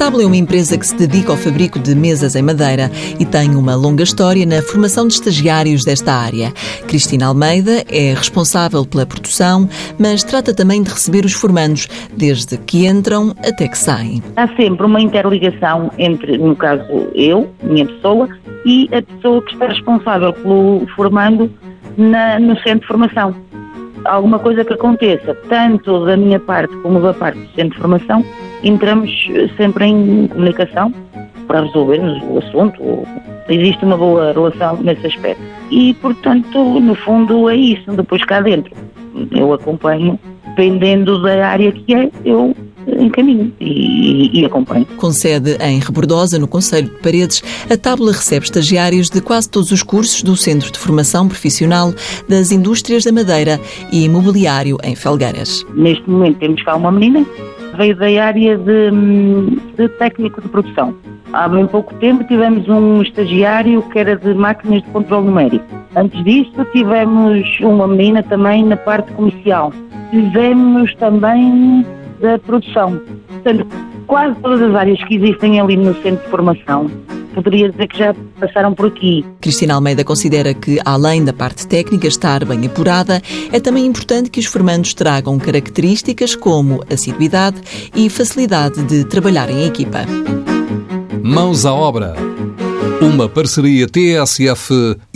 Table é uma empresa que se dedica ao fabrico de mesas em madeira e tem uma longa história na formação de estagiários desta área. Cristina Almeida é responsável pela produção, mas trata também de receber os formandos, desde que entram até que saem. Há sempre uma interligação entre, no caso, eu, minha pessoa, e a pessoa que está responsável pelo formando na, no centro de formação. Alguma coisa que aconteça, tanto da minha parte como da parte do centro de formação, entramos sempre em comunicação para resolvermos o assunto. Existe uma boa relação nesse aspecto. E, portanto, no fundo é isso. Depois cá dentro, eu acompanho, dependendo da área que é, eu encaminho e, e acompanho. Com sede em Rebordosa, no Conselho de Paredes, a Tábula recebe estagiários de quase todos os cursos do Centro de Formação Profissional das Indústrias da Madeira e Imobiliário em Felgueiras. Neste momento temos cá uma menina, veio da área de, de técnico de produção. Há bem pouco tempo tivemos um estagiário que era de máquinas de controle numérico. Antes disso tivemos uma menina também na parte comercial. Tivemos também da produção. Portanto, quase todas as áreas que existem ali no centro de formação poderia dizer que já passaram por aqui. Cristina Almeida considera que, além da parte técnica estar bem apurada, é também importante que os formandos tragam características como assiduidade e facilidade de trabalhar em equipa. Mãos à obra. Uma parceria TSF-IEFP.